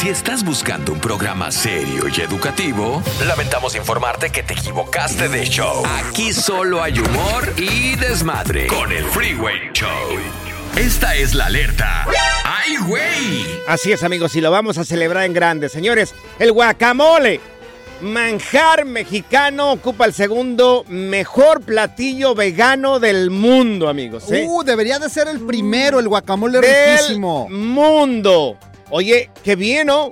Si estás buscando un programa serio y educativo, lamentamos informarte que te equivocaste de show. Aquí solo hay humor y desmadre con el Freeway Show. Esta es la alerta. ¡Ay, güey! Así es, amigos, y lo vamos a celebrar en grande. Señores, el guacamole. Manjar mexicano ocupa el segundo mejor platillo vegano del mundo, amigos. ¿eh? Uh, debería de ser el primero, el guacamole del riquísimo. mundo. Oye, qué bien, ¿no?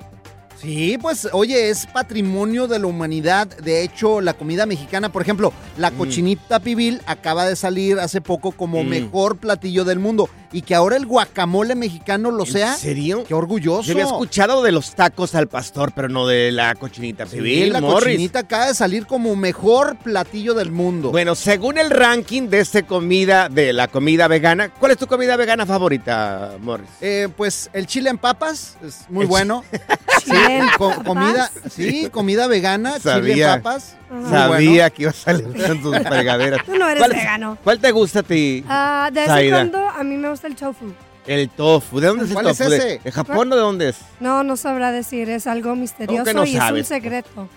Sí, pues oye, es patrimonio de la humanidad. De hecho, la comida mexicana, por ejemplo, la cochinita pibil acaba de salir hace poco como Mm. mejor platillo del mundo. Y que ahora el guacamole mexicano lo sea. ¿En serio? Qué orgulloso. Yo había escuchado de los tacos al pastor, pero no de la cochinita Sí, pibil, la Morris. cochinita acaba de salir como mejor platillo del mundo. Bueno, según el ranking de este comida, de la comida vegana, ¿cuál es tu comida vegana favorita, Morris? Eh, pues el chile en papas es muy El bueno. Sí, co- comida, sí, comida vegana, chile Sabía. en papas. Sabía bueno. que iba a salir con tus fregaderas. Tú no eres ¿Cuál es- vegano. ¿Cuál te gusta a ti? Ah, de vez en cuando a mí me gusta el tofu. El tofu. ¿De dónde es el ¿Cuál es tofu? ¿De- ese? ¿De Japón o de dónde es? No, no sabrá decir, es algo misterioso no y es un secreto.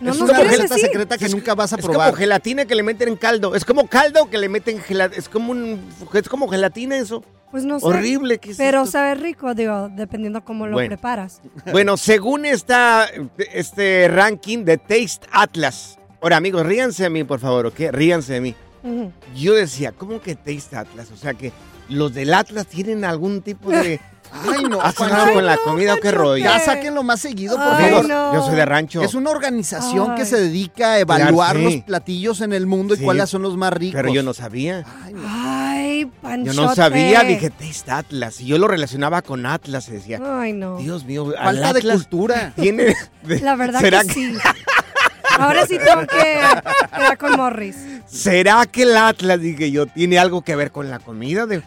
No es una receta secreta que nunca vas a Es probar. como gelatina que le meten en caldo. Es como caldo que le meten gelatina. Es como un, es como gelatina eso. Pues no sé. Horrible que es Pero esto? sabe rico, digo, dependiendo cómo lo Bueno. preparas. Bueno, según esta, este ranking de Taste Atlas. Ahora, amigos, ríanse de mí, por favor, ¿ok? Ríanse de mí. Yo decía, ¿cómo que Taste Atlas? O sea, que los del Atlas tienen algún tipo de... Ay, no, ¿Hacen algo con la no, comida o qué rollo? Ya sáquenlo más seguido, por Ay, Digo, favor. no. Yo soy de rancho. Es una organización que se dedica a evaluar Sí. los platillos en el mundo y cuáles son los más ricos. Pero yo no sabía. Ay, no. Ay, panchote. Yo no sabía, dije Taste Atlas. Y yo lo relacionaba con Atlas y decía, Ay, no. Dios mío, al Falta de Atlas cultura. tiene... La verdad ¿Será que, sí. Ahora sí tengo que quedar con Morris. ¿Será que el Atlas, dije yo, tiene algo que ver con la comida? De...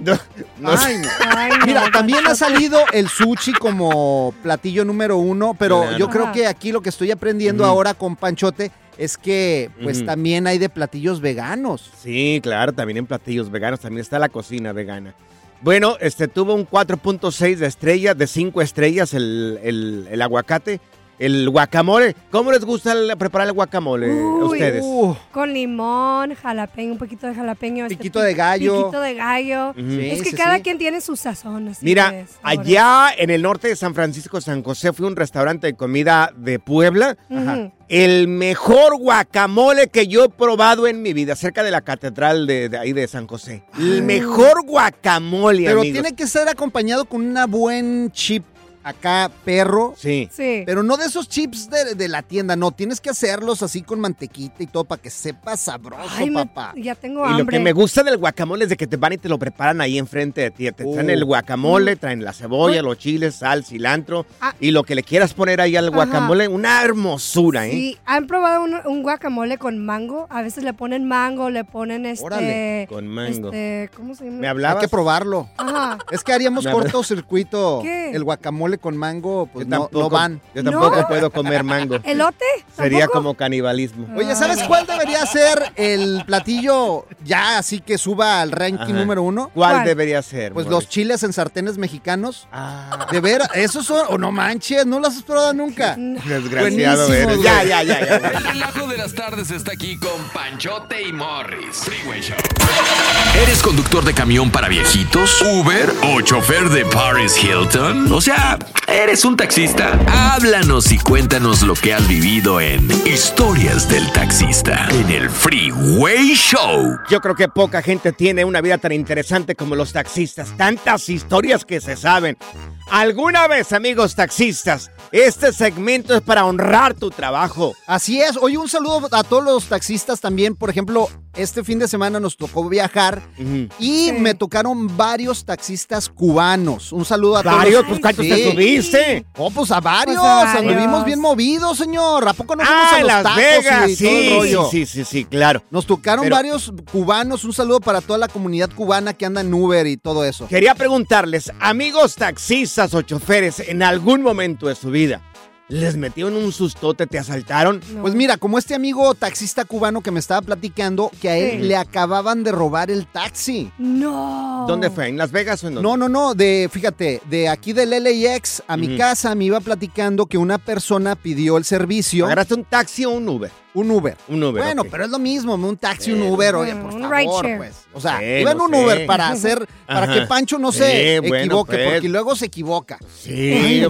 No. Ay, no. Ay, no, Mira, también ha salido el sushi como platillo número uno, pero Claro. yo creo Ajá. que aquí lo que estoy aprendiendo ahora con Panchote es que pues también hay de platillos veganos. Sí, claro, también en platillos veganos, también está la cocina vegana. Bueno, este tuvo un 4.6 de estrella, de 5 estrellas el, el- el aguacate. El guacamole, ¿cómo les gusta el- preparar el guacamole a Uy, ustedes? Uh, Con limón, jalapeño, un poquito de jalapeño. este, Piquito de gallo. Piquito de gallo. Ujú. Sí, es que sí, cada sí. quien tiene su sazón. así Mira, sabores. allá en el norte de San Francisco, San José, fue un restaurante de comida de Puebla. Ujú. El mejor guacamole que yo he probado en mi vida, cerca de la catedral de, de ahí de San José. El mejor guacamole, pero amigos. tiene que ser acompañado con una buen chip acá perro. Sí. Sí. Pero no de esos chips de, de la tienda, no. Tienes que hacerlos así con mantequita y todo para que sepa sabroso, Ay, me- papá. ya tengo Y lo hambre. que me gusta del guacamole es de que te van y te lo preparan ahí enfrente de ti. Te traen el guacamole, traen la cebolla, los chiles, sal, cilantro Ah. y lo que le quieras poner ahí al Ajá. guacamole, una hermosura, ¿eh? Sí, ¿han probado un, un guacamole con mango? A veces le ponen mango, le ponen este... Órale, con mango. Este, ¿cómo se llama? ¿Me Hay hablabas? que probarlo. Ajá. Es que haríamos cortocircuito. ¿Qué? El guacamole con mango, pues no, tampoco, no van. Yo tampoco ¿No? puedo comer mango. ¿Elote? Sería como canibalismo. Oye, ¿sabes cuál debería ser el platillo ya así que suba al ranking Ajá. número uno? ¿Cuál, ¿Cuál? debería ser? Pues Morris? los chiles en sartenes mexicanos. Ah, De veras, esos son, o no manches, no los has probado nunca. desgraciado eres. Ya, ya, ya, ya. El relajo de las tardes está aquí con Panchote y Morris. Freeway Show. ¿Eres conductor de camión para viejitos? ¿Uber? ¿O chofer de Paris Hilton? O sea, ¿eres un taxista? Háblanos y cuéntanos lo que has vivido en Historias del Taxista en el Freeway Show. Yo creo que poca gente tiene una vida tan interesante como los taxistas. Tantas historias que se saben. ¿Alguna vez, amigos taxistas, este segmento es para honrar tu trabajo? Así es. Oye, un saludo a todos los taxistas también. Por ejemplo, este fin de semana nos tocó viajar y Sí. me tocaron varios taxistas cubanos. Un saludo a ¿Varios? todos. Pues ¿cuántos Sí. te subiste? Oh, pues a varios. Pues a varios. Anduvimos bien movidos, señor. ¿A poco no fuimos Ah, a en los Las tacos Vegas. y todo el Sí, rollo? sí, sí, sí, claro. Nos tocaron Pero- varios cubanos. Un saludo para toda la comunidad cubana que anda en Uber y todo eso. Quería preguntarles, amigos taxistas o choferes, en algún momento de su vida, ¿les metieron un sustote, te asaltaron? No. Pues mira, como este amigo taxista cubano que me estaba platicando, que a él Sí. le acababan de robar el taxi. No. ¿Dónde fue? ¿En Las Vegas o en dónde? No, no, no, de, fíjate, de aquí del LAX a mi casa me iba platicando que una persona pidió el servicio, ¿Agarraste un taxi o un Uber? Un Uber. Un Uber. Bueno, pero es lo mismo, un taxi, un Eh, Uber, oye, por un favor, rideshare. pues. O sea, Sí, iba en no un sé. Uber para hacer, para Ajá. que Pancho no Sí, se bueno, equivoque, pues. porque luego se equivoca. Sí,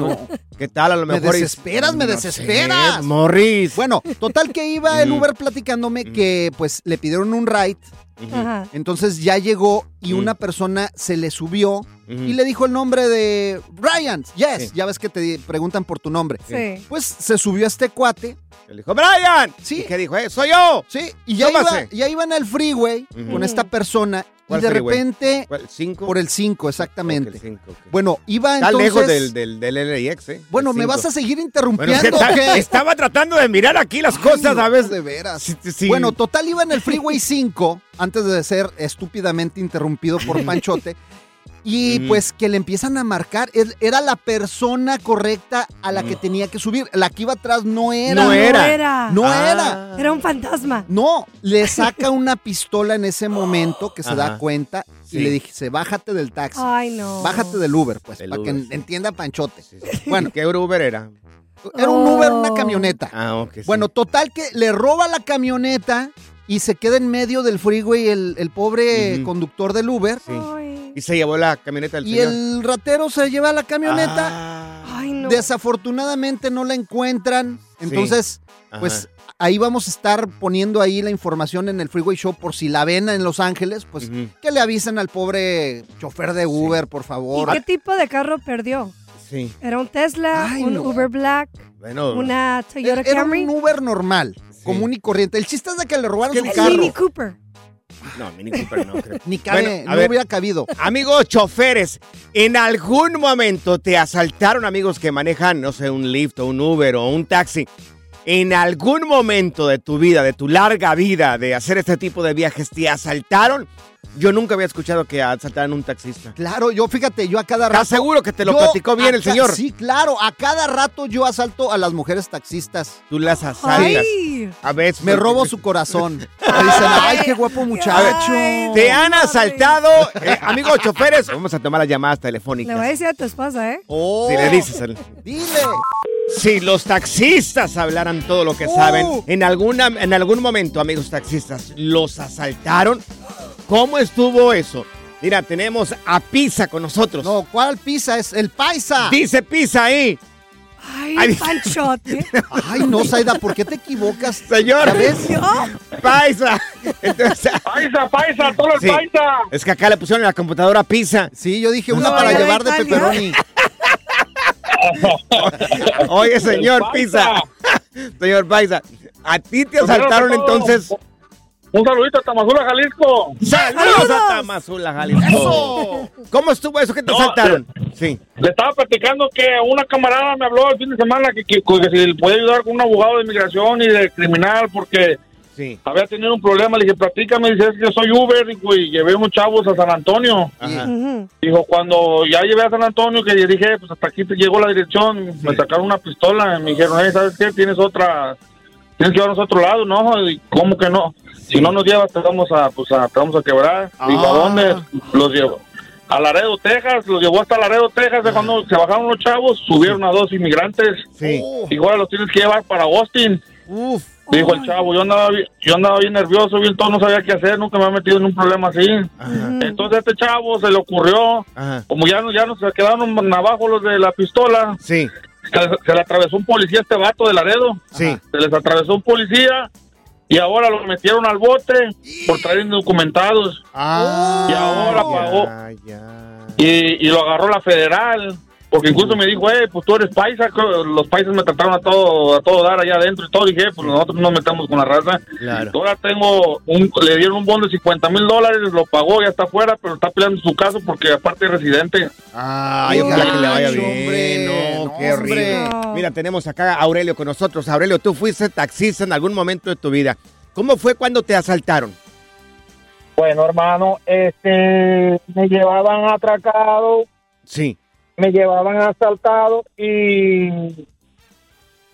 ¿qué tal? A lo Me mejor. y- desesperas, me No desesperas. sé, Morris. Bueno, total que iba el Mm. Uber platicándome que pues le pidieron un ride, Entonces ya llegó y una persona se le subió y le dijo el nombre de Ryan. Yes, Sí. ya ves que te di- preguntan por tu nombre. Sí. Pues se subió a este cuate, Le dijo, Brian. Sí. ¿Y qué dijo? Eh, soy yo. sí, y ya iba, ya iba en el freeway con esta persona y ¿Cuál de repente ¿Cuál? ¿Cinco? por el 5 Ok, exactamente. cinco. Bueno, iba Está entonces lejos del, del, del LAX, ¿eh? Bueno, me vas a seguir Bueno, interrumpiendo. ¿qué tal? o qué? Estaba tratando de mirar aquí las cosas, Ay, ¿sabes? De veras. Sí, sí, sí. Bueno, total iba en el Freeway 5 antes de ser estúpidamente interrumpido por Panchote. Y Mm. pues que le empiezan a marcar. Era la persona correcta a la que tenía que subir. La que iba atrás no era. No No era. era. No Ah. era. Era un fantasma. No, le saca una pistola en ese momento que se da cuenta Sí. y le dije, bájate del taxi. Ay, no. Bájate del Uber, pues, Del para que Uber, en- sí. entienda Panchote. Sí, sí. Bueno, ¿Qué Uber era? era un Uber, una camioneta. Ah, ok. sí. Bueno, total que le roba la camioneta y se queda en medio del freeway el, el pobre conductor del Uber. Sí. Y se llevó la camioneta del Y señor. el ratero se lleva la camioneta. Ah, Ay, no. Desafortunadamente no la encuentran. Entonces, pues ahí vamos a estar poniendo ahí la información en el Freeway Show por si la ven en Los Ángeles, pues que le avisen al pobre chofer de Uber, por ¿Y favor. qué tipo de carro perdió? Sí. ¿Era un Tesla, Ay, un no. Uber Black, Bueno. una Toyota Era Camry? un Uber normal. Común y corriente. El chiste es de que le robaron su El carro. Mini Cooper. No, Mini Cooper no creo. Ni cabe, Bueno, a no ver. hubiera cabido. Amigos choferes, ¿en algún momento te asaltaron amigos que manejan, no sé, un Lyft o un Uber o un taxi? ¿En algún momento de tu vida, de tu larga vida de hacer este tipo de viajes, te asaltaron? Yo nunca había escuchado que asaltaran un taxista. Claro, yo fíjate, yo a cada rato. ¿Estás seguro que te lo yo platicó bien el señor? Sí, claro, a cada rato yo asalto a las mujeres taxistas. Tú las asaltas. Ay. A veces. Me robo su corazón. Me dicen, ay, qué guapo muchacho. Ay, Te han asaltado, eh, amigos choferes. Vamos a tomar las llamadas Le voy a telefónicas. decir a tu esposa, ¿eh? Oh, Si le dices. el- Dile. Si los taxistas hablaran todo lo que Uh. saben, en, alguna, en algún momento, amigos taxistas, ¿los asaltaron? ¿Cómo estuvo eso? Mira, tenemos a Pisa con nosotros. No, ¿cuál pizza? Es el paisa. Dice Pisa ahí. Ay, Ay. Panchote. Ay, no, Saida, ¿por qué te equivocas? Señor. ¿Ya ves? ¿Yo? Paisa. Entonces, Paisa, paisa, todo el Sí. paisa. es que acá le pusieron en la computadora Pisa. Sí, yo dije una No, para llevar de pepperoni. Oye, señor Pisa. señor Paisa, ¿a ti te asaltaron entonces? Un saludito a Tamazula, Jalisco. ¡Saludos a Tamazula, Jalisco! ¿Cómo estuvo eso que te No, asaltaron? Sí. Le estaba platicando que una camarada me habló el fin de semana que, que, que si le podía ayudar con un abogado de inmigración y de criminal porque Sí. había tenido un problema. Le dije, platícame. Dice, es que soy Uber dijo, y llevé unos chavos a San Antonio. Ajá. Dijo, cuando ya llevé a San Antonio, que dije, pues hasta aquí te llegó la dirección, me sacaron una pistola y me dijeron, hey, ¿sabes qué? Tienes otra, tienes que llevarnos a otro lado, ¿no? Y, ¿Cómo que no? Si no nos llevas, te vamos a, pues a, te vamos a quebrar. Dijo, ¿a Ah. dónde? Los llevo. A Laredo, Texas, los llevó hasta Laredo, Texas, de cuando se bajaron los chavos, subieron a dos inmigrantes. Sí. Ahora los tienes que llevar para Austin. Uf. Dijo el chavo, yo andaba, bien- yo andaba bien nervioso, bien todo, no sabía qué hacer, nunca me había metido en un problema así. Ajá. Entonces a este chavo se le ocurrió, Ajá. como ya, no- ya nos quedaron abajo los de la pistola, Sí. se, se le atravesó un policía a este vato de Laredo. Sí. Se les atravesó un policía y ahora lo metieron al bote por traer indocumentados. Ah. Y ahora pagó. Y, y lo agarró la federal. Porque incluso me dijo, eh, pues tú eres paisa. Los paisas me trataron a todo, a todo dar allá adentro y todo. dije, pues nosotros no nos metamos con la raza. Claro. Ahora tengo, un, le dieron un bono de 50 mil dólares, lo pagó, ya está afuera, pero está peleando su caso porque aparte es residente. Ay, ojalá que le vaya Ay, bien. hombre. No, No, qué hombre. horrible. Mira, tenemos acá a Aurelio con nosotros. Aurelio, tú fuiste taxista en algún momento de tu vida. ¿Cómo fue cuando te asaltaron? Bueno, hermano, este, me llevaban atracado, Sí. Me llevaban asaltado y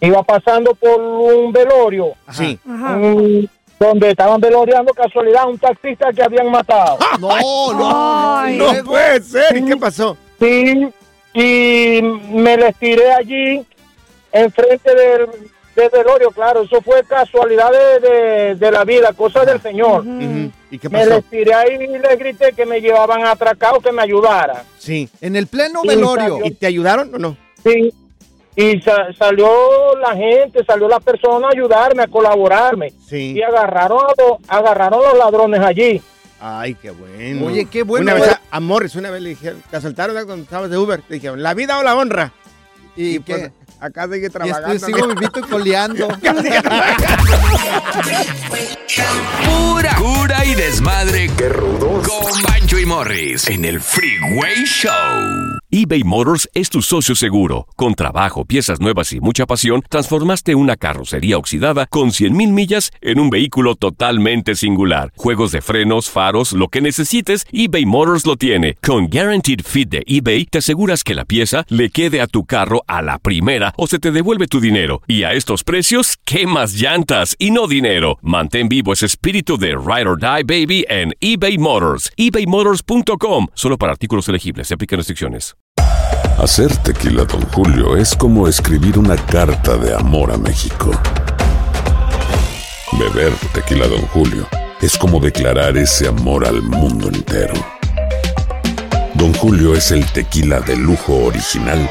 iba pasando por un velorio Sí. Ajá. donde estaban veloriando casualidad un taxista que habían matado. No, no, no. Ay. No puede ser. ¿Y qué pasó? Sí, y me les tiré allí enfrente del, del velorio, claro, eso fue casualidad de, de- de la vida, cosa del Señor. Ujú. ¿Y qué Me pasó? les tiré ahí y les grité que me llevaban atracado, que me ayudaran. Sí. En el pleno velorio. ¿Y te ayudaron o no? Sí. Y sa- salió la gente, salió la persona a ayudarme, a colaborarme. Sí. Y agarraron a los, agarraron a los ladrones allí. Ay, qué bueno. Oye, qué bueno. Una vez a, a Morris, una vez le dijeron, te asaltaron cuando estabas de Uber. Te dijeron, ¿la vida o la honra? ¿Y, Y pues, qué? Acá sigue Y trabajando. estoy, sigo vivito y coleando. Pura cura y desmadre. ¡Qué rudos! Con Bancho y Morris en el Freeway Show. eBay Motors es tu socio seguro. Con trabajo, piezas nuevas y mucha pasión, transformaste una carrocería oxidada con 100.000 millas en un vehículo totalmente singular. Juegos de frenos, faros, lo que necesites, eBay Motors lo tiene. Con Guaranteed Fit de eBay, te aseguras que la pieza le quede a tu carro a la primera o se te devuelve tu dinero. Y a estos precios, ¿qué más llantas y no dinero? Mantén vivo ese espíritu de Ride or Die Baby en eBay Motors. ebaymotors.com. Solo para artículos elegibles. Se aplican restricciones. Hacer tequila, Don Julio, es como escribir una carta de amor a México. Beber tequila, Don Julio, es como declarar ese amor al mundo entero. Don Julio es el tequila de lujo original,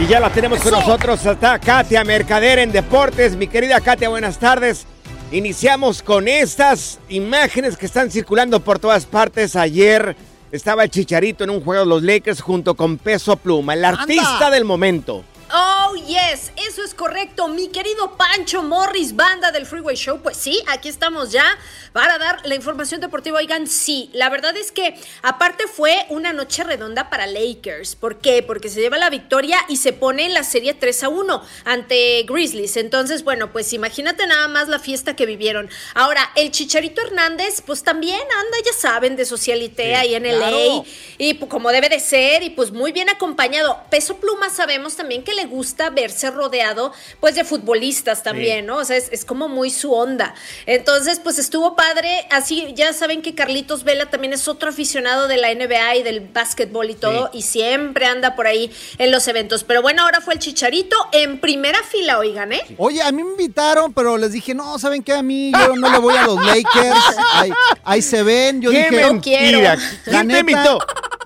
Y ya la tenemos con nosotros. Está Katia Mercader en Deportes. Mi querida Katia, buenas tardes. Iniciamos con estas imágenes que están circulando por todas partes. Ayer estaba el Chicharito en un juego de los Lakers junto con Peso Pluma, el artista del momento. Oh, yes, eso es correcto. Mi querido Pancho Morris, banda del Freeway Show. Pues sí, aquí estamos ya para dar la información deportiva. Oigan, sí, la verdad es que aparte fue una noche redonda para Lakers. ¿Por qué? Porque se lleva la victoria y se pone en la serie 3 a 1 ante Grizzlies. Entonces, bueno, pues imagínate nada más la fiesta que vivieron. Ahora, el Chicharito Hernández, pues también anda, ya saben, de socialité ahí en LA. claro. Y pues, como debe de ser, y pues muy bien acompañado. Peso Pluma sabemos también que le gusta verse rodeado, pues, de futbolistas también, ¿no? O sea, es, es como muy su onda. Entonces, pues estuvo padre. Así, ya saben que Carlitos Vela también es otro aficionado de la NBA y del básquetbol y todo, y siempre anda por ahí en los eventos. Pero bueno, ahora fue el Chicharito en primera fila, oigan, ¿eh? Oye, a mí me invitaron, pero les dije, no, ¿saben qué? A mí yo no le voy a los Lakers. Ahí, ahí se ven. Yo ¡Qué dije, mentira! La ¿Quién te invitó?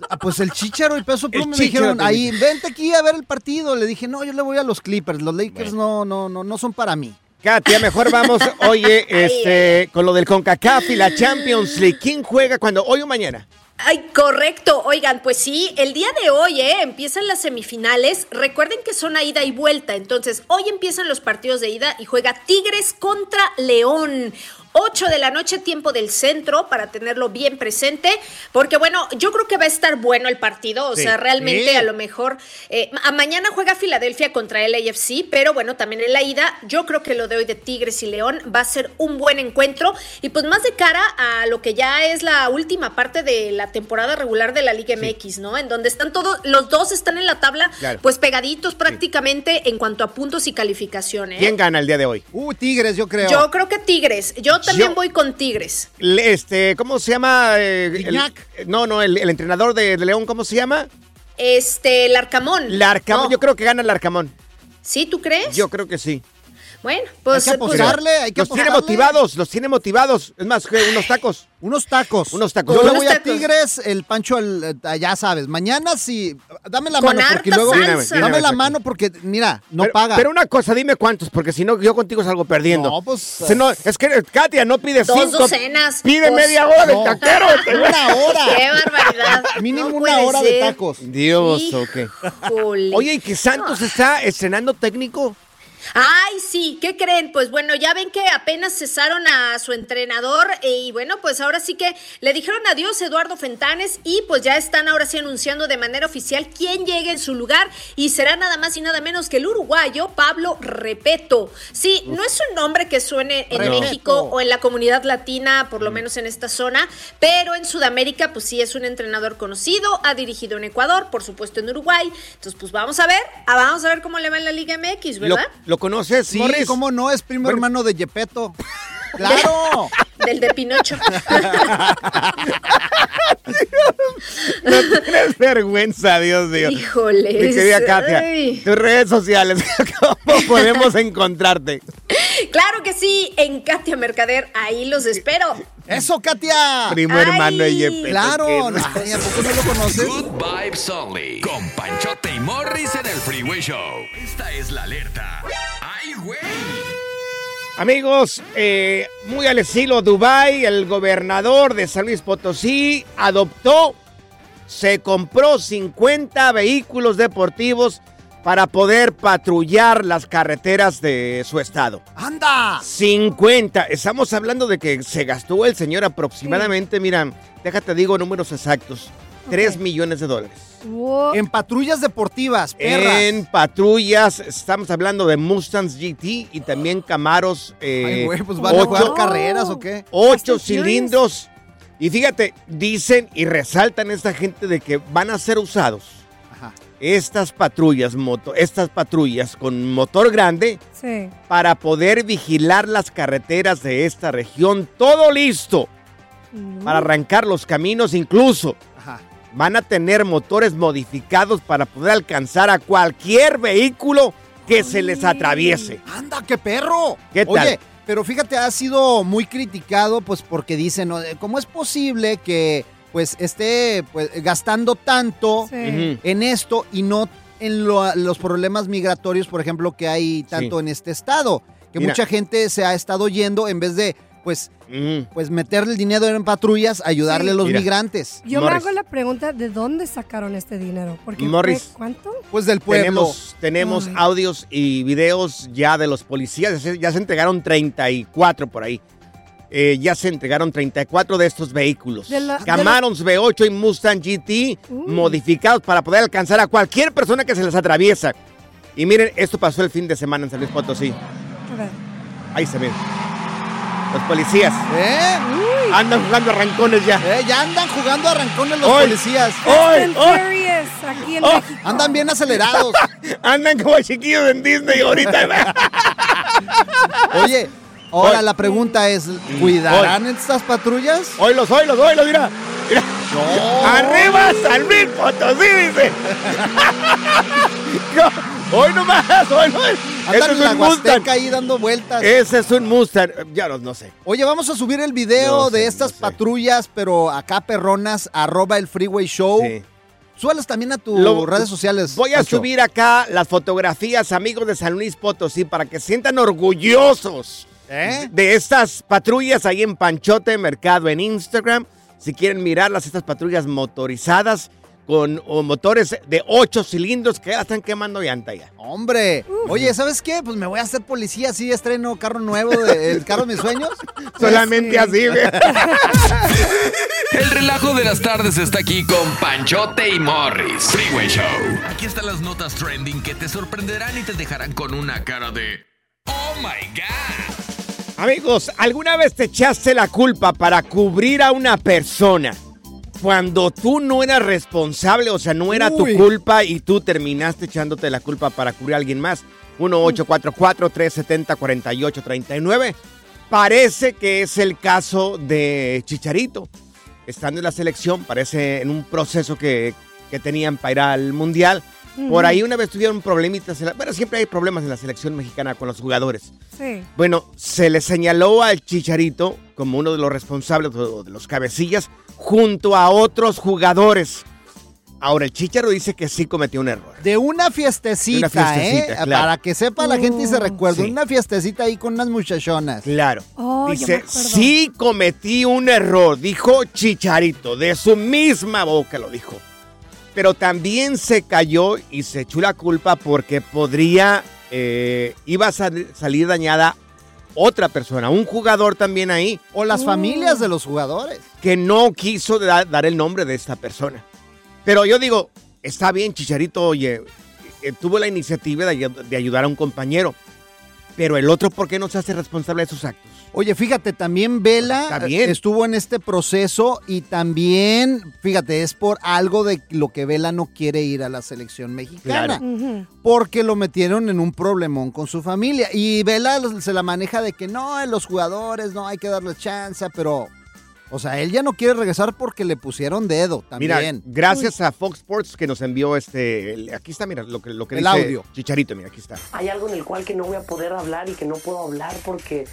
Ah, Pues el Chicharo y Peso Pluma me dijeron, ahí, vente aquí a ver el partido. Le dije, no, yo le voy a los Clippers. Los Lakers no, no, no, no son para mí. Katia, mejor vamos, oye, este, con lo del CONCACAF y la Champions League. ¿Quién juega cuando? ¿Hoy o mañana? Ay, correcto. Oigan, pues sí, el día de hoy, ¿eh? Empiezan las semifinales. Recuerden que son a ida y vuelta. Entonces, hoy empiezan los partidos de ida y juega Tigres contra León. 8 de la noche, tiempo del centro, para tenerlo bien presente, porque bueno, yo creo que va a estar bueno el partido, o Sí. sea, realmente Sí. a lo mejor, eh, a mañana juega Filadelfia contra el AFC, pero bueno, también en la ida, yo creo que lo de hoy de Tigres y León va a ser un buen encuentro, y pues más de cara a lo que ya es la última parte de la temporada regular de la Liga MX, ¿no? En donde están todos, los dos están en la tabla, Claro. pues pegaditos prácticamente en cuanto a puntos y calificaciones. ¿Quién gana el día de hoy? Uh, Tigres, yo creo. Yo creo que Tigres. Yo también Yo- voy con Tigres. Este, ¿cómo se llama? eh, el- no, no, el, el entrenador de, de León, ¿cómo se llama? Este, el Arcamón. Larcamón. No. Yo creo que gana el Arcamón. ¿Sí, tú crees? Yo creo que sí. Bueno, pues. Hay que pues, apostarle, hay que los tiene apostarle. motivados, los tiene motivados. Es más, unos tacos. Unos tacos. Unos tacos. Yo le voy a. Tigres, el Pancho, el, eh, ya sabes. Mañana sí. Dame la Con mano porque luego. salsa. Dame la mano porque, mira, no pero, paga. Pero una cosa, dime cuántos, porque si no, yo contigo salgo perdiendo. No, pues, no- es que Katia no pide Dos cinco. docenas. Pide Pues, media hora no. taquero. Una hora. Qué barbaridad. Mínimo No una hora de tacos. Dios, ok. Oye, ¿y que Santos está estrenando técnico? Ay, sí, ¿qué creen? Pues bueno, ya ven que apenas cesaron a su entrenador y bueno, pues ahora sí que le dijeron adiós Eduardo Fentanes y pues ya están ahora sí anunciando de manera oficial quién llegue en su lugar y será nada más y nada menos que el uruguayo Pablo Repeto. Sí, no es un nombre que suene en. México o en la comunidad latina, por lo menos en esta zona, pero en Sudamérica pues sí es un entrenador conocido, ha dirigido en Ecuador, por supuesto en Uruguay. Entonces pues vamos a ver, ah, vamos a ver cómo le va en la Liga MX, ¿Lo, ¿verdad? Lo conoces, Sí, Morris? ¿cómo no? Es primo Bueno. hermano de Yepeto. ¡Claro! Del de Pinocho. No tienes vergüenza, Dios mío. Híjoles. Mi querida Katia, Ay. tus redes sociales, ¿cómo podemos encontrarte? Claro que sí, en Katia Mercader, ahí los espero. ¡Eso, Katia! Primo Ay. hermano de Yepeto. ¡Claro! Ay, ¿A poco no lo conoces? Good Vibes Only. Con Panchote y Morris en el Freeway Show. Esta es la alerta. ¡Ay, güey! Amigos, eh, muy al estilo Dubai, el gobernador de San Luis Potosí adoptó, se compró 50 vehículos deportivos para poder patrullar las carreteras de su estado. ¡Anda! 50. Estamos hablando de que se gastó el señor aproximadamente, mira, déjate digo números exactos, 3 millones de dólares. Wow. En patrullas deportivas, perras. En patrullas, estamos hablando de Mustangs GT y también Camaros. eh, Ay, güey, pues van a jugar carreras o qué. Ocho cilindros. Y fíjate, dicen y resaltan esta gente de que van a ser usados. Estas patrullas, moto, estas patrullas con motor grande Sí. para poder vigilar las carreteras de esta región. Todo listo para arrancar los caminos, incluso Ajá. van a tener motores modificados para poder alcanzar a cualquier vehículo que se les atraviese. ¡Anda, qué perro! ¿Qué tal? Oye, pero fíjate, ha sido muy criticado, pues, porque dicen, ¿no? ¿cómo es posible que, pues, esté pues, gastando tanto Sí. En esto y no en lo- los problemas migratorios, por ejemplo, que hay tanto Sí. en este estado? Que Mira. mucha gente se ha estado yendo en vez de pues, pues meterle el dinero en patrullas, ayudarle Sí. a los Mira. migrantes. Yo me hago la pregunta de dónde sacaron este dinero. Porque Morris. ¿Cuánto? Pues del pueblo. Tenemos, tenemos audios y videos ya de los policías. Ya se, ya se entregaron 34 por ahí. Eh, ya se entregaron 34 de estos vehículos. De la- de Camarons V8 y Mustang GT modificados para poder alcanzar a cualquier persona que se les atraviesa. Y miren, esto pasó el fin de semana en San Luis Potosí. A ver. Ahí se ven. Los policías ¿Eh? andan jugando arrancones ya. Eh, ya andan jugando a rancones los Hoy. policías. ¡Hoy! Aquí en Oh. México. Andan bien acelerados. Andan como chiquillos en Disney ahorita. Oye, ahora Hoy. la pregunta es, ¿cuidarán estas patrullas? Oílos, oílos, oílos, mira. Mira. Arriba San Luis Potosí, dice. No, hoy nomás, hoy no. Ese es en la un Mustang. Ahí dando vueltas. Ese es un Mustang. Ya no, no sé. Oye, vamos a subir el video No sé, de estas no sé. patrullas, pero acá perronas, arroba el Freeway Show. Sí. Súbelas también a tus redes sociales. Voy a Pancho. subir acá las fotografías, amigos de San Luis Potosí, para que se sientan orgullosos ¿Eh? de estas patrullas ahí en Panchote Mercado en Instagram. Si quieren mirarlas, estas patrullas motorizadas con o motores de 8 cilindros que ya están quemando llanta ya. Hombre, oye, ¿sabes qué? Pues me voy a hacer policía, así estreno carro nuevo, de- el carro de mis sueños. Solamente así, güey. El relajo de las tardes está aquí con Panchote y Morris. Freeway Show. Aquí están las notas trending que te sorprenderán y te dejarán con una cara de Oh my God. Amigos, ¿alguna vez te echaste la culpa para cubrir a una persona cuando tú no eras responsable, o sea, no era Uy. tu culpa y tú terminaste echándote la culpa para cubrir a alguien más? 1-844-370-4839. Parece que es el caso de Chicharito. Estando en la selección, parece en un proceso que, que tenían para ir al Mundial. Por ahí una vez tuvieron problemitas, en la- bueno, siempre hay problemas en la selección mexicana con los jugadores. Sí. Bueno, se le señaló al Chicharito como uno de los responsables o de los cabecillas junto a otros jugadores. Ahora, el Chicharo dice que sí cometió un error. De una fiestecita, De una fiestecita, ¿eh? claro. Para que sepa la gente y se recuerde. Sí. Una fiestecita ahí con unas muchachonas. Claro. Oh, dice, sí cometí un error, dijo Chicharito, de su misma boca lo dijo. Pero también se cayó y se echó la culpa porque podría, eh, iba a sal- salir dañada otra persona, un jugador también ahí. O las familias de los jugadores. que no quiso da- dar el nombre de esta persona. Pero yo digo, está bien, Chicharito, oye, eh, tuvo la iniciativa de ayudar a un compañero. Pero el otro, ¿por qué no se hace responsable de sus actos? Oye, fíjate, también Vela eh, estuvo en este proceso y también, fíjate, es por algo de lo que Vela no quiere ir a la selección mexicana. Claro. Porque lo metieron en un problemón con su familia. Y Vela se la maneja de que no, los jugadores, no hay que darles chance, pero, o sea, él ya no quiere regresar porque le pusieron dedo Mira, también. gracias a Fox Sports que nos envió este. el- aquí está, mira, lo que, lo que El dice audio. Chicharito, mira, aquí está. hay algo en el cual que no voy a poder hablar y que no puedo hablar porque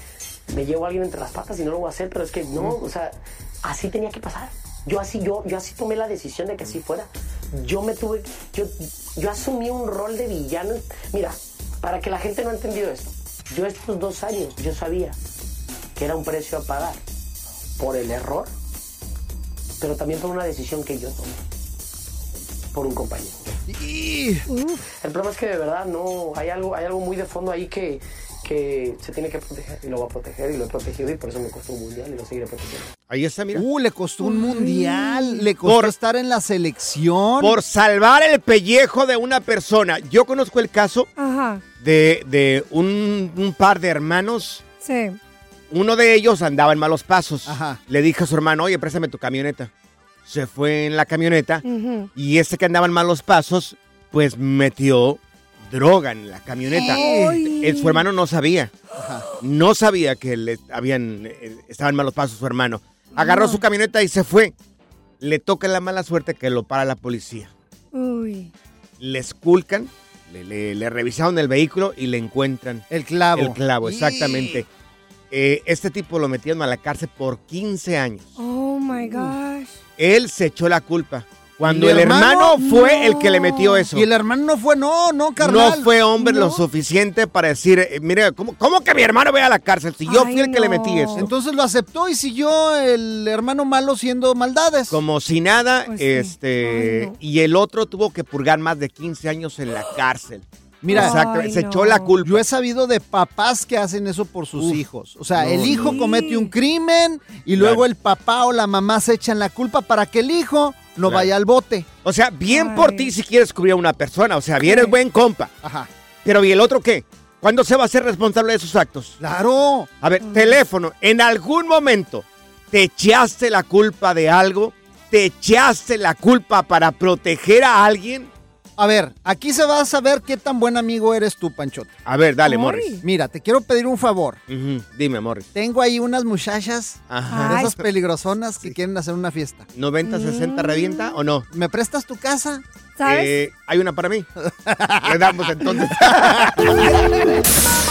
me llevo a alguien entre las patas y no lo voy a hacer, pero es que no, o sea, así tenía que pasar. Yo así, yo, yo así tomé la decisión de que así fuera. Yo me tuve, yo, yo asumí un rol de villano. Mira, para que la gente no ha entendido esto, yo estos dos años, yo sabía que era un precio a pagar por el error, pero también por una decisión que yo tomé, por un compañero. El problema es que de verdad no hay algo, hay algo muy de fondo ahí que, que se tiene que proteger y lo va a proteger y lo he protegido y por eso me costó un mundial y lo seguiré protegiendo. Ahí está, mira. Uh, le costó un mundial, le costó Por- estar en la selección. Por salvar el pellejo de una persona. Yo conozco el caso Ajá. de, de un, un par de hermanos. Sí. Uno de ellos andaba en malos pasos. Ajá. Le dijo a su hermano, oye, préstame tu camioneta. Se fue en la camioneta y este que andaba en malos pasos, pues metió droga en la camioneta. Eh, su hermano no sabía. No sabía que le habían, eh, estaba en malos pasos su hermano. Agarró su camioneta y se fue. Le toca la mala suerte que lo para la policía. Uy. Le esculcan, le, le- le revisaron el vehículo y le encuentran El clavo. el clavo, Y- exactamente. Eh, este tipo lo metieron a la cárcel por 15 años. Oh my gosh. Él se echó la culpa Cuando ¿Y el hermano, fue el que le metió eso. Y el hermano no fue, no, no, carnal. No fue hombre lo suficiente para decir, eh, mire, ¿cómo, cómo que mi hermano vaya a la cárcel? Si yo Ay, fui el que le metí eso. Entonces lo aceptó y siguió el hermano malo siendo maldades. Como si nada, Pues sí. este, y el otro tuvo que purgar más de 15 años en la cárcel. Mira, Exacto, se echó la culpa. Yo he sabido de papás que hacen eso por sus Uf, hijos. O sea, no, el hijo comete un crimen y luego el papá o la mamá se echan la culpa para que el hijo no Claro. vaya al bote. O sea, bien por ti si quieres cubrir a una persona. O sea, bien es buen compa. Ajá. Pero ¿y el otro qué? ¿Cuándo se va a ser responsable de sus actos? Claro. A ver, teléfono. ¿En algún momento te echaste la culpa de algo? ¿Te echaste la culpa para proteger a alguien? A ver, aquí se va a saber qué tan buen amigo eres tú, Panchote. A ver, dale, Morris. Mira, te quiero pedir un favor. Dime, Morris. Tengo ahí unas muchachas Ajá. de Ay. esas peligrosonas que quieren hacer una fiesta. ¿90, 60 revienta o no? ¿Me prestas tu casa? Eh, ¿Hay una para mí? Le damos entonces.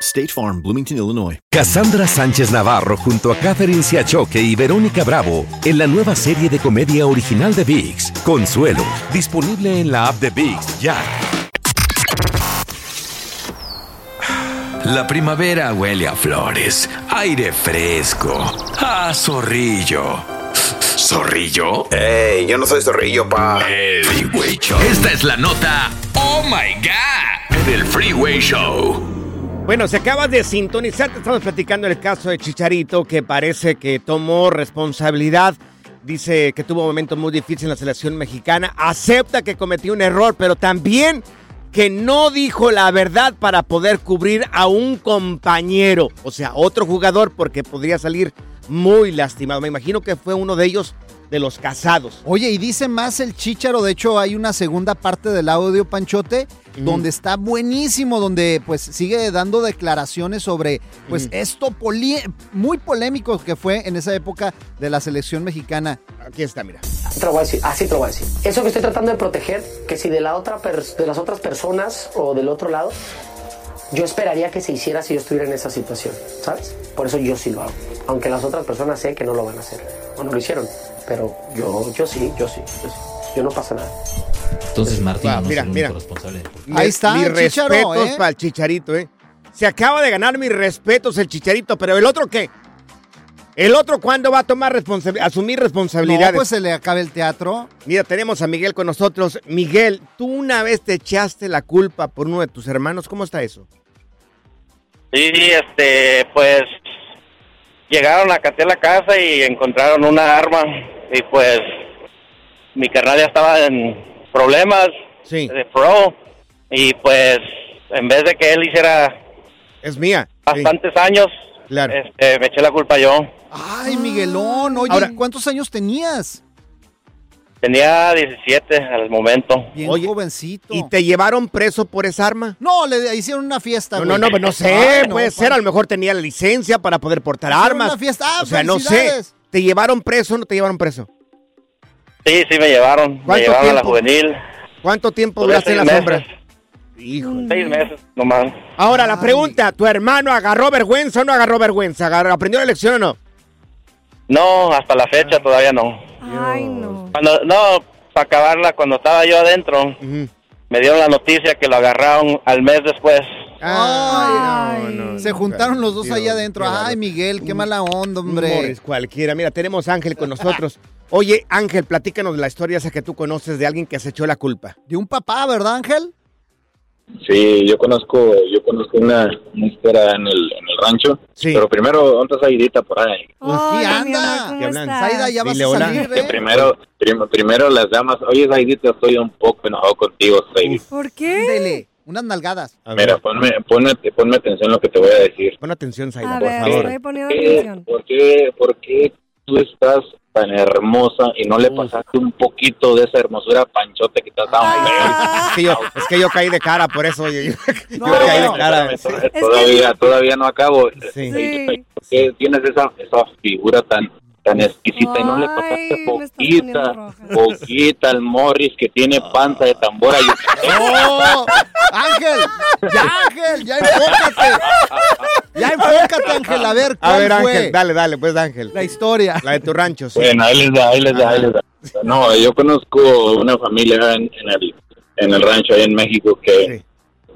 State Farm, Bloomington, Illinois. Cassandra Sánchez Navarro junto a Catherine Siachoque y Verónica Bravo en la nueva serie de comedia original de VIX, Consuelo, disponible en la app de VIX ya. La primavera huele a flores, aire fresco, a zorrillo. ¿Zorrillo? Ey, yo no soy zorrillo, pa. El Freeway Show. Esta es la nota Oh My God del Freeway Show. Bueno, se acaba de sintonizar, te estamos platicando el caso de Chicharito, que parece que tomó responsabilidad. Dice que tuvo momentos muy difíciles en la selección mexicana. Acepta que cometió un error, pero también que no dijo la verdad para poder cubrir a un compañero, o sea, otro jugador, porque podría salir muy lastimado. Me imagino que fue uno de ellos de los casados. Oye, y dice más el chícharo, de hecho hay una segunda parte del audio Panchote donde está buenísimo, donde pues sigue dando declaraciones sobre pues esto poli- muy polémico que fue en esa época de la selección mexicana. Aquí está, mira. Te lo voy a decir, así te lo voy a decir. Eso que estoy tratando de proteger, que si de, la otra de las otras personas o del otro lado, yo esperaría que se hiciera si yo estuviera en esa situación, ¿sabes? Por eso yo sí lo hago. Aunque las otras personas sé que no lo van a hacer o no lo hicieron. Pero yo, yo sí, yo sí, yo sí. Yo no pasa nada. Entonces Martín Wow, no mira, es el mira. responsable. del Mi- Mis respetos para el Chicharito, ¿eh? Se acaba de ganar mis respetos el Chicharito, pero ¿el otro qué? ¿El otro cuándo va a tomar responsabilidad, asumir responsabilidades? No, pues se le acabe el teatro. Mira, tenemos a Miguel con nosotros. Miguel, tú una vez te echaste la culpa por uno de tus hermanos. ¿Cómo está eso? Sí, este, pues llegaron a catear la casa y encontraron una arma y pues mi carnal ya estaba en problemas de pro y pues en vez de que él hiciera es mía bastantes años, este, me eché la culpa yo. Ay, Miguelón, oye, Ahora- ¿cuántos años tenías? Tenía 17 al momento. Bien jovencito. ¿Y te llevaron preso por esa arma? No, le hicieron una fiesta. No, güey. no, no, pues no sé, no, puede ser, a lo mejor tenía la licencia para poder portar armas. una fiesta. Ah, o sea, no sé. ¿Te llevaron preso o no te llevaron preso? Sí, sí, me llevaron. Me ¿Cuánto llevaron a la tiempo? juvenil. ¿Cuánto tiempo duraste en la seis sombra? meses. Seis meses nomás. Ahora, la pregunta, ¿tu hermano agarró vergüenza o no agarró vergüenza? ¿Agarró- ¿Aprendió la lección o no? No, hasta la fecha todavía no. Ay, no. Cuando, no, para acabarla, cuando estaba yo adentro, me dieron la noticia que lo agarraron al mes después. Ay, se juntaron los dos Dios, ahí adentro. Ay. Miguel, qué mala onda, hombre. Morris, cualquiera. Mira, tenemos a Ángel con nosotros. Oye, Ángel, platícanos la historia esa que tú conoces de alguien que se echó la culpa. De un papá, ¿verdad, Ángel? Sí, yo conozco, yo conozco una, una historia en el, en el rancho. Pero primero, ¿dónde está Aidita por ahí? sí, anda. ¿Qué hablan? Zaida, ya vas Dile a hola. salir, Que ¿eh? primero, prim- primero las damas. Oye, Aidita, estoy un poco enojado contigo, Zaidi. ¿Por qué? Dele, unas nalgadas. Mira, ponme, ponme, ponme atención a lo que te voy a decir. Pon atención, Zaida, A por ver, favor. estoy poniendo ¿Por qué, atención. por qué, por qué tú estás tan hermosa y no le pasaste un poquito de esa hermosura a Panchote que está tan Es que, yo, es que yo caí de cara, por eso yo, yo- yo No, caí de cara. espérame, todavía, todavía no acabo. Sí. ¿Por qué tienes esa, esa figura tan tan exquisita y no le pasaste poquita, poquita al Morris que tiene panza de tambora? Y... ¡Oh! Ángel, ya Ángel, ya enfócate. Ya enfócate, Ángel, a ver A ver, fue Ángel, dale, dale, pues, Ángel. la historia. La de tu rancho, sí. Bueno, ahí les da, ahí les da, ahí les da. No, yo conozco una familia en, en el, en el rancho ahí en México que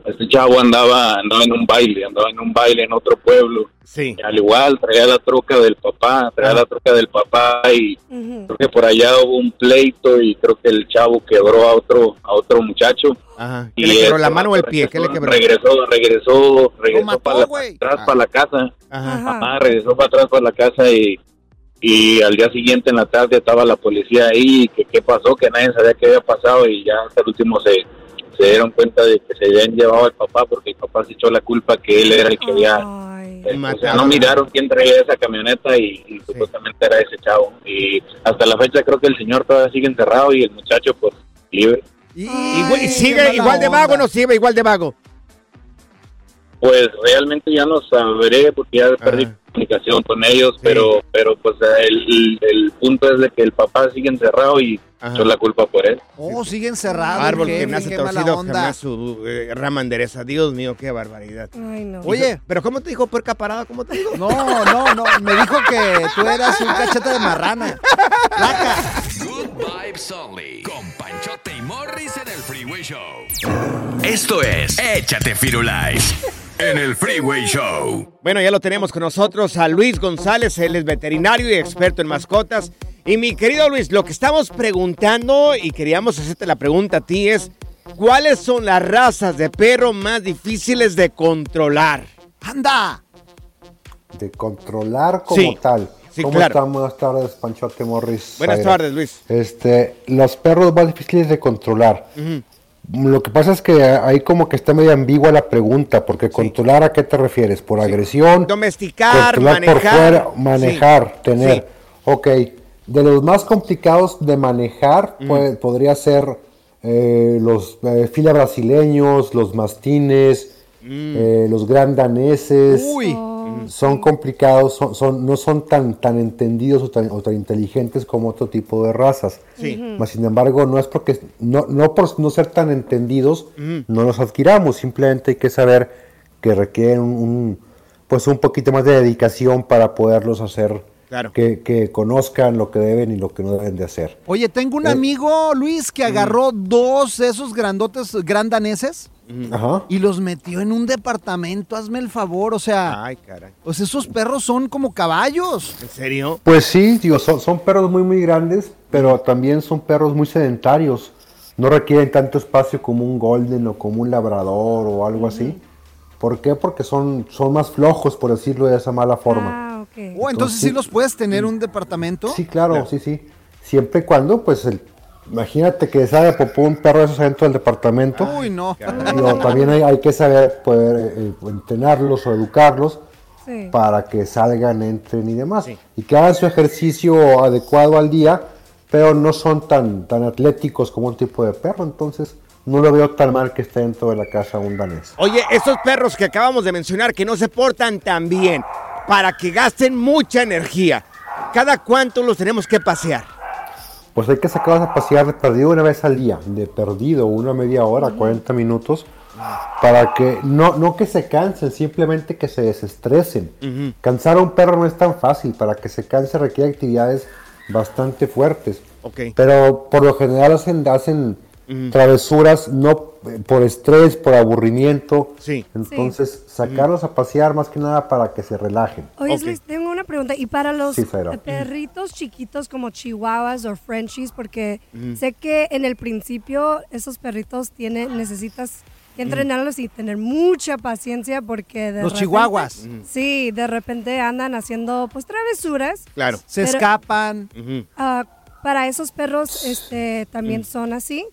este chavo andaba, andaba en un baile, andaba en un baile en otro pueblo. Sí. Al igual, traía la troca del papá, traía la troca del papá y creo que por allá hubo un pleito y creo que el chavo quebró a otro, a otro muchacho. Ajá. Y ¿Qué le quebró, la mano o el pie? ¿Qué le quebró? Regresó, regresó, regresó mató, para, la- atrás Ah. para la casa. Ajá. Ajá, regresó para atrás para la casa y, y al día siguiente en la tarde estaba la policía ahí, que qué pasó, que nadie sabía qué había pasado y ya hasta el último se, se dieron cuenta de que se habían llevado al papá porque el papá se echó la culpa que él era el que había... eh, o sea, no miraron quién traía esa camioneta y, y supuestamente era ese chavo. Y hasta la fecha creo que el señor todavía sigue encerrado y el muchacho pues libre. Y sigue igual de vago, no sigue igual de vago. Pues realmente ya no sabré porque ya perdí comunicación con ellos, pero pero pues el, el- el punto es de que el papá sigue encerrado y echó la culpa por él. Oh, sigue encerrado. Árbol que nace torcido, onda. jamás su eh, rama endereza. Dios mío, qué barbaridad. Ay, no. Oye. ¿Pero cómo te dijo puerca parada? ¿Cómo te dijo? No, no, no. Me dijo que tú eras un cachete de marrana. Good Vibes Only. Con Panchote y Morris en el Freeway Show. Esto es Échate Firulais. En el Freeway Show. Bueno, ya lo tenemos con nosotros a Luis González, él es veterinario y experto en mascotas. Y mi querido Luis, lo que estamos preguntando y queríamos hacerte la pregunta a ti es, ¿cuáles son las razas de perro más difíciles de controlar? ¡Anda! De controlar como Sí, tal. sí, ¿Cómo claro. están? Buenas tardes, Panchote Morris. Buenas Zaira. tardes, Luis. Este, los perros más difíciles de controlar. Lo que pasa es que ahí como que está medio ambigua la pregunta, porque controlar a qué te refieres, por agresión, Domesticar, controlar manejar. por fuera, manejar, Sí, tener. sí. Ok, de los más complicados de manejar pues, podría ser eh, los eh, fila brasileños, los mastines, eh, los gran daneses. Uy. Son complicados, son, son- no son tan, tan entendidos o tan, o tan inteligentes como otro tipo de razas. Sí. Ujú. Mas, sin embargo, no es porque, no, no por no ser tan entendidos, Ujú. no los adquiramos. Simplemente hay que saber que requieren un, un, pues un poquito más de dedicación para poderlos hacer Claro. que, que conozcan lo que deben y lo que no deben de hacer. Oye, tengo un Eh. amigo, Luis, que agarró dos de esos grandotes grandaneses Ajá. y los metió en un departamento. Hazme el favor, o sea. Ay, caray. Pues esos perros son como caballos. ¿En serio? Pues sí, digo, son, son perros muy, muy grandes, pero también son perros muy sedentarios. No requieren tanto espacio como un golden o como un labrador o algo así. ¿Por qué? Porque son, son más flojos, por decirlo de esa mala forma. Ah, ok. Oh, entonces sí los puedes tener en un departamento. Sí, claro, sí, sí. Siempre y cuando, pues, el, imagínate que sale popó un perro de esos adentro del departamento. Uy, no. Digo, también hay, hay que saber poder eh, entrenarlos o educarlos Sí. para que salgan, entren y demás. Y que hagan su ejercicio adecuado al día, pero no son tan, tan atléticos como un tipo de perro, entonces no lo veo tan mal que esté dentro de la casa un danés. Oye, esos perros que acabamos de mencionar que no se portan tan bien, para que gasten mucha energía, ¿cada cuánto los tenemos que pasear? Pues hay que sacarlos a pasear de perdido una vez al día, de perdido una media hora, 40 minutos, para que no, no que se cansen, simplemente que se desestresen. Cansar a un perro no es tan fácil, para que se canse requiere actividades bastante fuertes. Ok. Pero por lo general hacen, hacen travesuras no eh, por estrés, por aburrimiento. Sí. Entonces, sacarlos a pasear más que nada para que se relajen. Oye, Luis, tengo una pregunta. ¿Y para los Sí, Zaira. perritos chiquitos como chihuahuas o frenchies? Porque sé que en el principio esos perritos tienen, necesitas que entrenarlos y tener mucha paciencia porque de Los repente- chihuahuas. Sí, de repente andan haciendo pues travesuras. Claro. Se Pero- escapan. Ah, para esos perros este, Mm. también son así.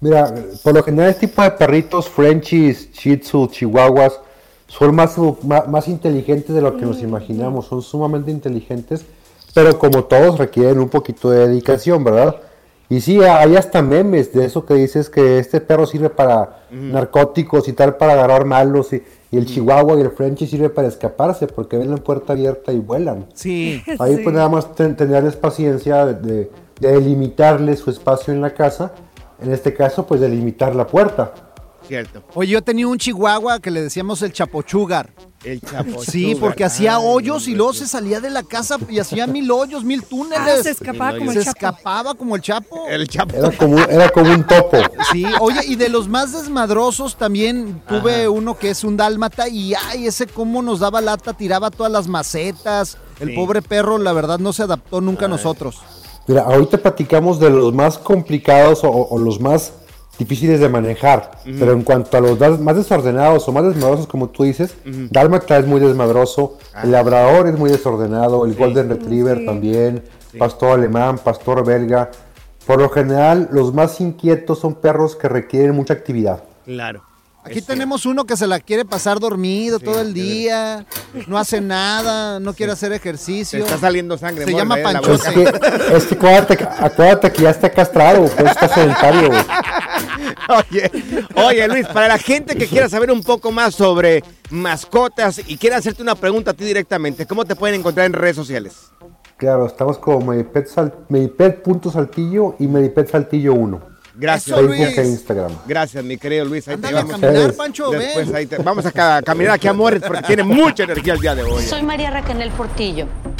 Mira, por lo general este tipo de perritos, Frenchies, Shih Tzu, Chihuahuas, son más, más, más inteligentes de lo que nos imaginamos, son sumamente inteligentes, pero como todos requieren un poquito de dedicación, ¿verdad? Y sí, hay hasta memes de eso que dices que este perro sirve para narcóticos y tal, para agarrar malos, y, y el Chihuahua y el Frenchie sirve para escaparse, porque ven la puerta abierta y vuelan. Sí. Ahí Sí. pues nada más ten- tenerles paciencia de, de, de delimitarles su espacio en la casa, en este caso pues delimitar la puerta. Cierto. Oye, yo tenía un chihuahua que le decíamos el chapochugar. El chapo. Sí, porque hacía hoyos y luego se salía de la casa y hacía mil hoyos, mil túneles. Ah, se escapaba como el Se Chapo. escapaba como el chapo. El chapo. Era como, era como un topo. Sí, oye, y de los más desmadrosos también tuve uno que es un dálmata y ay, ese cómo nos daba lata, tiraba todas las macetas. El Sí. pobre perro, la verdad, no se adaptó nunca a nosotros. Mira, ahorita platicamos de los más complicados o, o los más difíciles de manejar, pero en cuanto a los más desordenados o más desmadrosos, como tú dices, Ujú. Dálmata es muy desmadroso, el Labrador es muy desordenado, el Golden Retriever también, Pastor Alemán, Pastor Belga. Por lo general, los más inquietos son perros que requieren mucha actividad. Claro. Aquí tenemos uno que se la quiere pasar dormido todo el día, no hace nada, no quiere hacer Te ejercicio. está saliendo sangre. Se llama Pancho. Es que, es que acuérdate, acuérdate que ya está castrado, pues está sedentario. güey. Oye, oye, Luis, para la gente que quiera saber un poco más sobre mascotas y quiera hacerte una pregunta a ti directamente, ¿cómo te pueden encontrar en redes sociales? Claro, estamos como Medipet, Sal- Medipet.saltillo y Medipet Saltillo 1. Gracias, Facebook Luis. e Instagram. Gracias, mi querido Luis. Ahí te Ándale a vamos. caminar, Pancho, Después ven. ahí te- vamos a ca- caminar aquí a Morris porque tiene mucha energía el día de hoy. Soy María Raquel Portillo.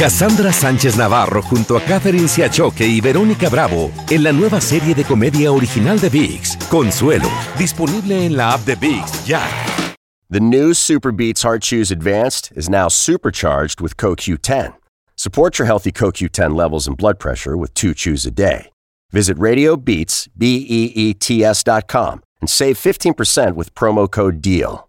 Cassandra Sánchez Navarro junto a Catherine Siachoque y Verónica Bravo en la nueva serie de comedia original de VIX, Consuelo, disponible en la app de VIX ya. The new Super Beats Heart Chews Advanced is now supercharged with CoQ10. Support your healthy CoQ10 levels and blood pressure with two chews a day. Visit RadioBeats, B-E-E-T-S dot com and save 15% with promo code DEAL.